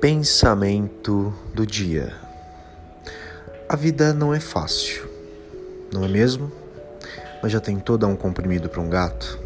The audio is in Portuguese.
Pensamento do dia. A vida não é fácil, não é mesmo? Mas já tem todo um comprimido para um gato?